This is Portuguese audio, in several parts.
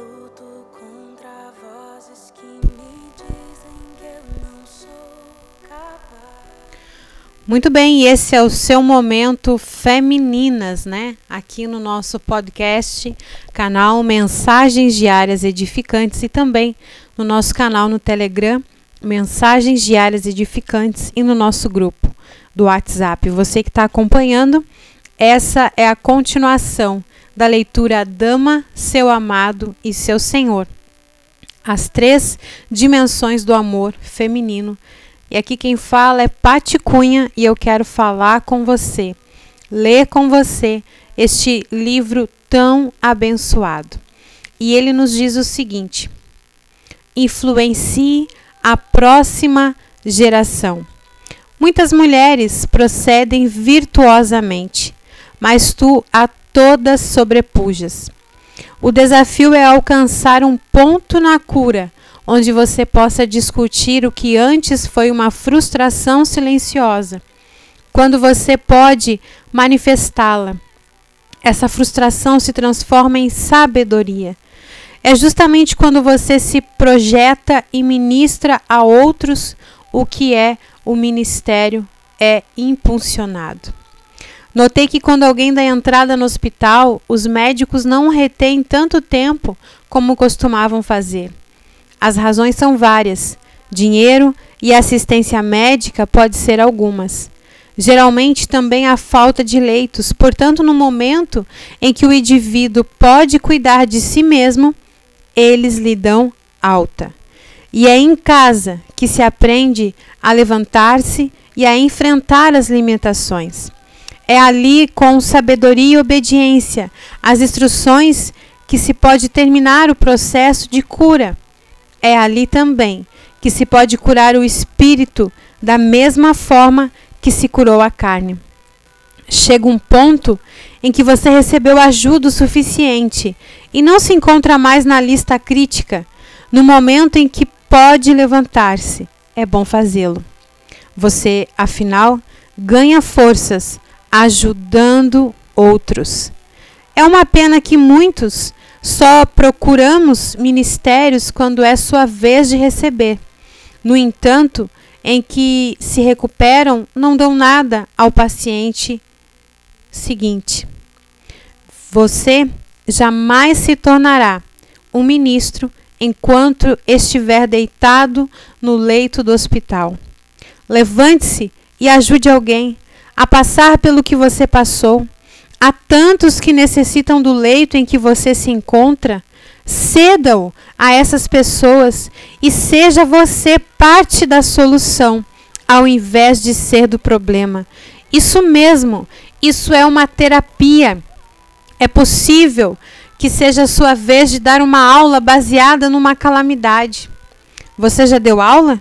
Luto contra vozes que me dizem que eu não sou capaz. Muito bem, esse é o seu momento femininas, né? Aqui no nosso podcast, canal Mensagens Diárias Edificantes e também no nosso canal no Telegram, Mensagens Diárias Edificantes e no nosso grupo do WhatsApp. Você que está acompanhando, essa é a continuação da leitura Dama, seu amado e seu senhor. As três dimensões do amor feminino. E aqui quem fala é Pati Cunha e eu quero falar com você, ler com você este livro tão abençoado. E ele nos diz o seguinte: influencie a próxima geração. Muitas mulheres procedem virtuosamente, mas tu a todas sobrepujas. O desafio é alcançar um ponto na cura onde você possa discutir o que antes foi uma frustração silenciosa, quando você pode manifestá-la. Essa frustração se transforma em sabedoria. É justamente quando você se projeta e ministra a outros o que é o ministério é impulsionado. Notei que quando alguém dá entrada no hospital, os médicos não retêm tanto tempo como costumavam fazer. As razões são várias. Dinheiro e assistência médica pode ser algumas. Geralmente também a falta de leitos, portanto, no momento em que o indivíduo pode cuidar de si mesmo, eles lhe dão alta. E é em casa que se aprende a levantar-se e a enfrentar as limitações. É ali, com sabedoria e obediência, as instruções que se pode terminar o processo de cura. É ali também que se pode curar o espírito da mesma forma que se curou a carne. Chega um ponto em que você recebeu ajuda suficiente e não se encontra mais na lista crítica, no momento em que pode levantar-se. É bom fazê-lo. Você, afinal, ganha forças ajudando outros. É uma pena que muitos só procuramos ministérios quando é sua vez de receber. No entanto, em que se recuperam, não dão nada ao paciente seguinte. Você jamais se tornará um ministro enquanto estiver deitado no leito do hospital. Levante-se e ajude alguém a passar pelo que você passou. Há tantos que necessitam do leito em que você se encontra. Ceda-o a essas pessoas e seja você parte da solução, ao invés de ser do problema. Isso mesmo, isso é uma terapia. É possível que seja a sua vez de dar uma aula baseada numa calamidade. Você já deu aula?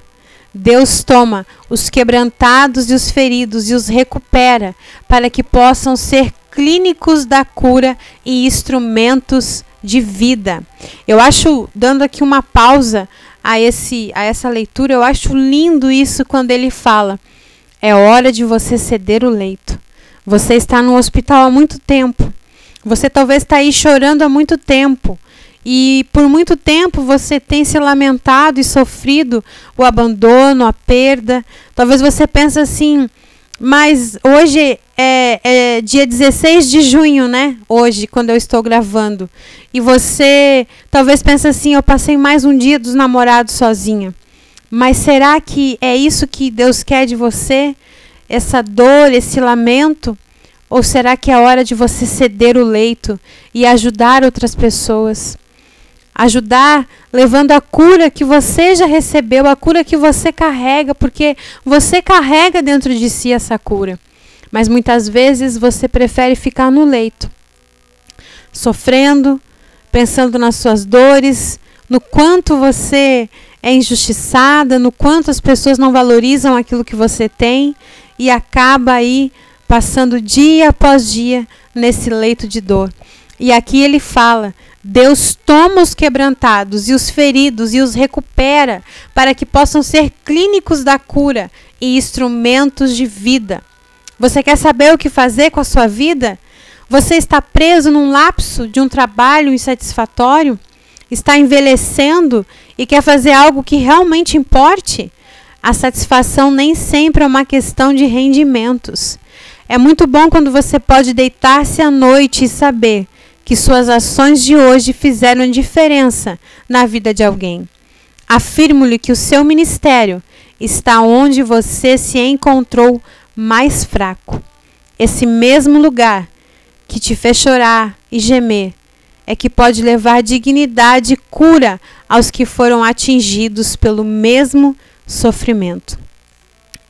Deus toma os quebrantados e os feridos e os recupera para que possam ser clínicos da cura e instrumentos de vida. Eu acho, dando aqui uma pausa a, esse, a essa leitura, eu acho lindo isso quando ele fala: é hora de você ceder o leito. Você está no hospital há muito tempo. Você talvez está aí chorando há muito tempo. E por muito tempo você tem se lamentado e sofrido o abandono, a perda. Talvez você pense assim, mas hoje é, é, dia 16 de junho, né? Hoje, quando eu estou gravando. E você talvez pense assim, eu passei mais um dia dos namorados sozinha. Mas será que é isso que Deus quer de você? Essa dor, esse lamento? Ou será que é hora de você ceder o leito e ajudar outras pessoas? Ajudar levando a cura que você já recebeu, a cura que você carrega, porque você carrega dentro de si essa cura. Mas muitas vezes você prefere ficar no leito, sofrendo, pensando nas suas dores, no quanto você é injustiçada, no quanto as pessoas não valorizam aquilo que você tem e acaba aí passando dia após dia nesse leito de dor. E aqui ele fala Deus toma os quebrantados e os feridos e os recupera para que possam ser clínicos da cura e instrumentos de vida. Você quer saber o que fazer com a sua vida? Você está preso num lapso de um trabalho insatisfatório? Está envelhecendo e quer fazer algo que realmente importe? A satisfação nem sempre é uma questão de rendimentos. É muito bom quando você pode deitar-se à noite e saber que suas ações de hoje fizeram diferença na vida de alguém. Afirmo-lhe que o seu ministério está onde você se encontrou mais fraco. Esse mesmo lugar que te fez chorar e gemer é que pode levar dignidade e cura aos que foram atingidos pelo mesmo sofrimento.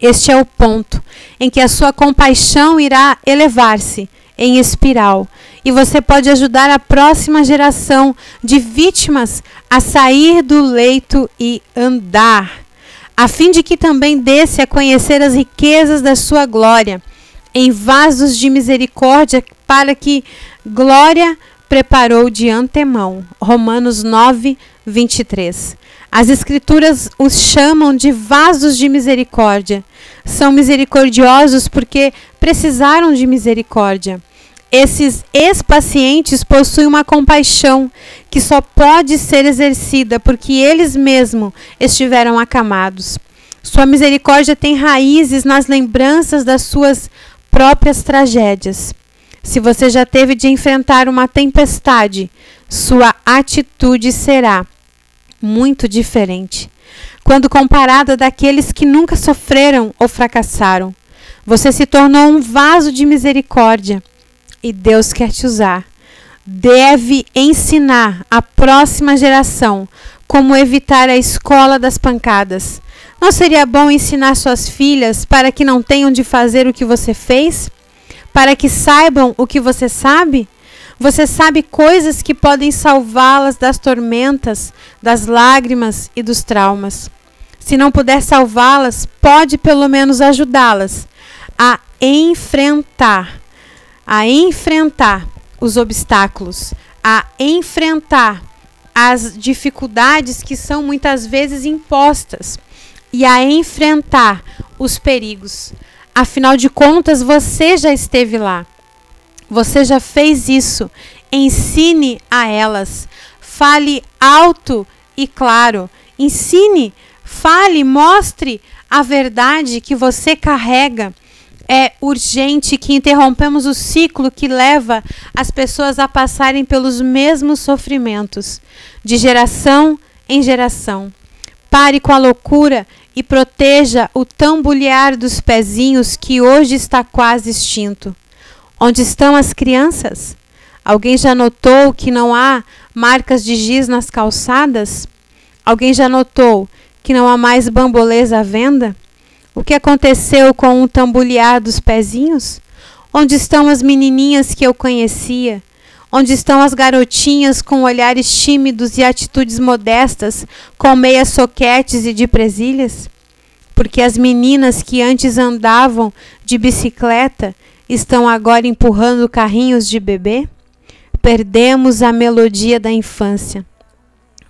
Este é o ponto em que a sua compaixão irá elevar-se em espiral e você pode ajudar a próxima geração de vítimas a sair do leito e andar a fim de que também desse a conhecer as riquezas da sua glória, em vasos de misericórdia, para que glória preparou de antemão. Romanos 9, 23. As Escrituras os chamam de vasos de misericórdia. São misericordiosos porque precisaram de misericórdia. Esses ex-pacientes possuem uma compaixão que só pode ser exercida porque eles mesmos estiveram acamados. Sua misericórdia tem raízes nas lembranças das suas próprias tragédias. Se você já teve de enfrentar uma tempestade, sua atitude será muito diferente. Quando comparada daqueles que nunca sofreram ou fracassaram, você se tornou um vaso de misericórdia e Deus quer te usar. Deve ensinar a próxima geração como evitar a escola das pancadas. Não seria bom ensinar suas filhas para que não tenham de fazer o que você fez? Para que saibam o que você sabe? Você sabe coisas que podem salvá-las das tormentas, das lágrimas e dos traumas. Se não puder salvá-las, pode pelo menos ajudá-las a enfrentar a enfrentar os obstáculos, a enfrentar as dificuldades que são muitas vezes impostas e a enfrentar os perigos. Afinal de contas, você já esteve lá. Você já fez isso. Ensine a elas. Fale alto e claro. Ensine, fale, mostre a verdade que você carrega é urgente que interrompemos o ciclo que leva as pessoas a passarem pelos mesmos sofrimentos, de geração em geração. Pare com a loucura e proteja o tambulhar dos pezinhos que hoje está quase extinto. Onde estão as crianças? Alguém já notou que não há marcas de giz nas calçadas? Alguém já notou que não há mais bambolês à venda? O que aconteceu com o tambulear dos pezinhos? Onde estão as menininhas que eu conhecia? Onde estão as garotinhas com olhares tímidos e atitudes modestas, com meias soquetes e de presilhas? Porque as meninas que antes andavam de bicicleta estão agora empurrando carrinhos de bebê? Perdemos a melodia da infância.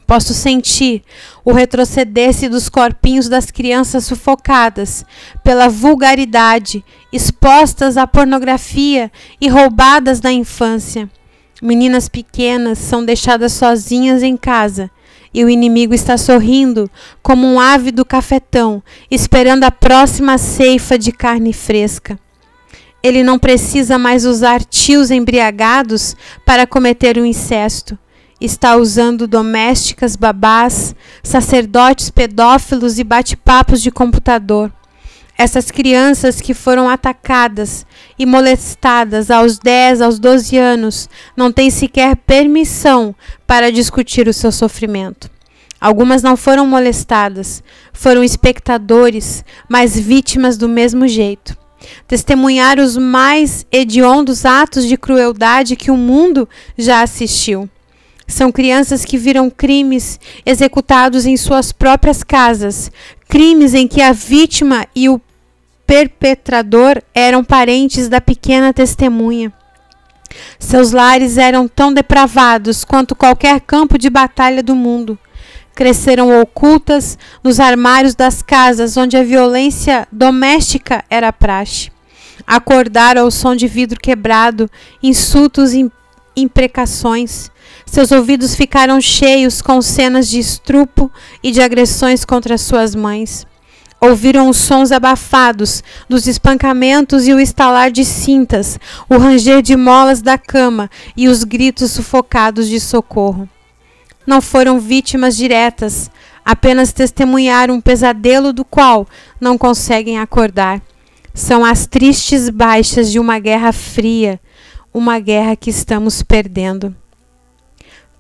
Posso sentir o retroceder-se dos corpinhos das crianças sufocadas pela vulgaridade, expostas à pornografia e roubadas da infância. Meninas pequenas são deixadas sozinhas em casa e o inimigo está sorrindo como um ávido cafetão, esperando a próxima ceifa de carne fresca. Ele não precisa mais usar tios embriagados para cometer um incesto está usando domésticas, babás, sacerdotes pedófilos e bate-papos de computador. Essas crianças que foram atacadas e molestadas aos 10, aos 12 anos não têm sequer permissão para discutir o seu sofrimento. Algumas não foram molestadas, foram espectadores, mas vítimas do mesmo jeito. Testemunhar os mais hediondos atos de crueldade que o mundo já assistiu. São crianças que viram crimes executados em suas próprias casas, crimes em que a vítima e o perpetrador eram parentes da pequena testemunha. Seus lares eram tão depravados quanto qualquer campo de batalha do mundo. Cresceram ocultas nos armários das casas onde a violência doméstica era praxe. Acordaram ao som de vidro quebrado, insultos imprecações Seus ouvidos ficaram cheios com cenas de estrupo e de agressões contra suas mães. Ouviram os sons abafados dos espancamentos e o estalar de cintas, o ranger de molas da cama e os gritos sufocados de socorro. Não foram vítimas diretas, apenas testemunharam um pesadelo do qual não conseguem acordar. São as tristes baixas de uma guerra fria, uma guerra que estamos perdendo.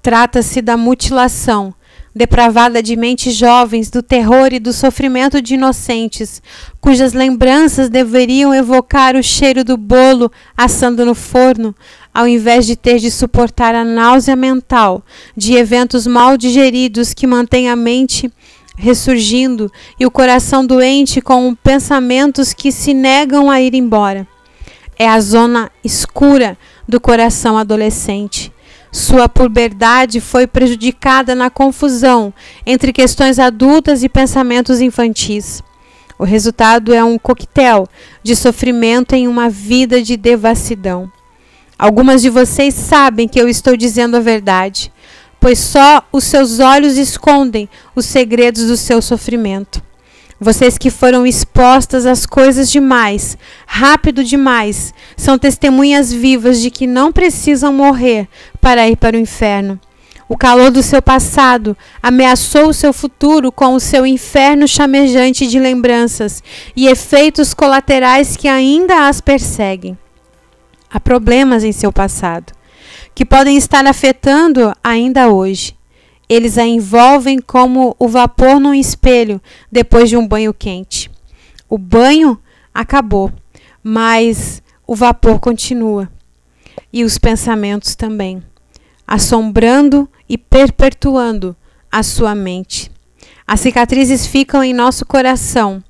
Trata-se da mutilação, depravada de mentes jovens, do terror e do sofrimento de inocentes, cujas lembranças deveriam evocar o cheiro do bolo assando no forno, ao invés de ter de suportar a náusea mental de eventos mal digeridos que mantêm a mente ressurgindo e o coração doente com pensamentos que se negam a ir embora. É a zona escura do coração adolescente sua puberdade foi prejudicada na confusão entre questões adultas e pensamentos infantis. O resultado é um coquetel de sofrimento em uma vida de devassidão. Algumas de vocês sabem que eu estou dizendo a verdade, pois só os seus olhos escondem os segredos do seu sofrimento. Vocês que foram expostas às coisas demais, rápido demais, são testemunhas vivas de que não precisam morrer para ir para o inferno. O calor do seu passado ameaçou o seu futuro com o seu inferno chamejante de lembranças e efeitos colaterais que ainda as perseguem. Há problemas em seu passado que podem estar afetando ainda hoje. Eles a envolvem como o vapor num espelho depois de um banho quente. O banho acabou, mas o vapor continua. E os pensamentos também, assombrando e perpetuando a sua mente. As cicatrizes ficam em nosso coração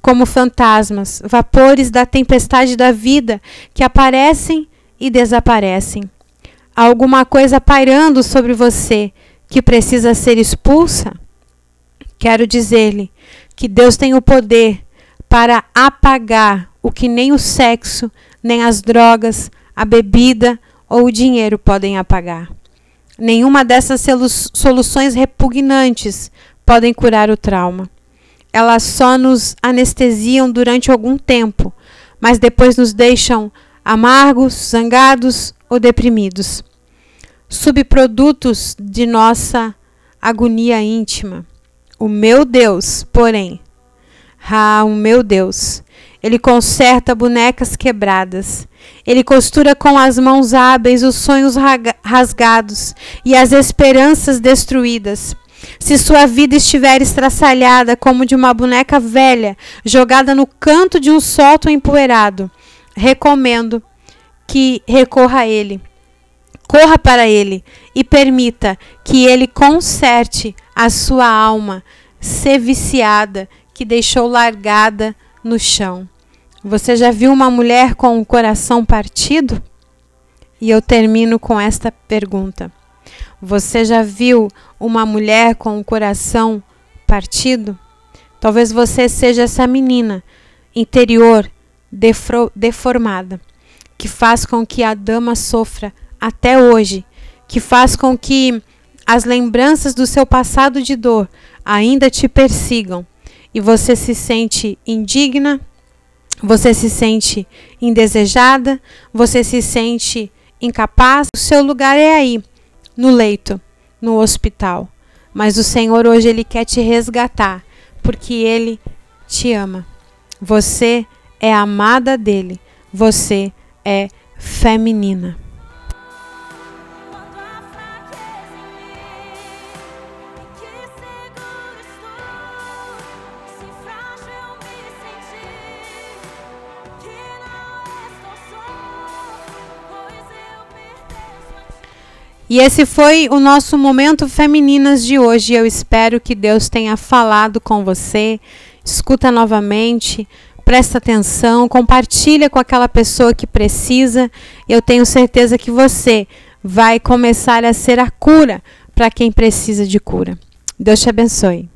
como fantasmas, vapores da tempestade da vida que aparecem e desaparecem. Há alguma coisa pairando sobre você que precisa ser expulsa, quero dizer-lhe que Deus tem o poder para apagar o que nem o sexo, nem as drogas, a bebida ou o dinheiro podem apagar. Nenhuma dessas soluções repugnantes podem curar o trauma. Elas só nos anestesiam durante algum tempo, mas depois nos deixam amargos, zangados ou deprimidos subprodutos de nossa agonia íntima. O meu Deus, porém, ah, o meu Deus, ele conserta bonecas quebradas. Ele costura com as mãos hábeis os sonhos rasgados e as esperanças destruídas. Se sua vida estiver estraçalhada como de uma boneca velha jogada no canto de um solto empoeirado, recomendo que recorra a ele corra para Ele e permita que Ele conserte a sua alma ser viciada que deixou largada no chão. Você já viu uma mulher com o coração partido? E eu termino com esta pergunta. Você já viu uma mulher com o coração partido? Talvez você seja essa menina interior deformada que faz com que a dama sofra até hoje, que faz com que as lembranças do seu passado de dor ainda te persigam e você se sente indigna, você se sente indesejada, você se sente incapaz, o seu lugar é aí, no leito, no hospital. Mas o Senhor hoje ele quer te resgatar, porque ele te ama. Você é amada dele. Você é feminina. E esse foi o nosso momento femininas de hoje. Eu espero que Deus tenha falado com você. Escuta novamente, presta atenção, compartilha com aquela pessoa que precisa. Eu tenho certeza que você vai começar a ser a cura para quem precisa de cura. Deus te abençoe.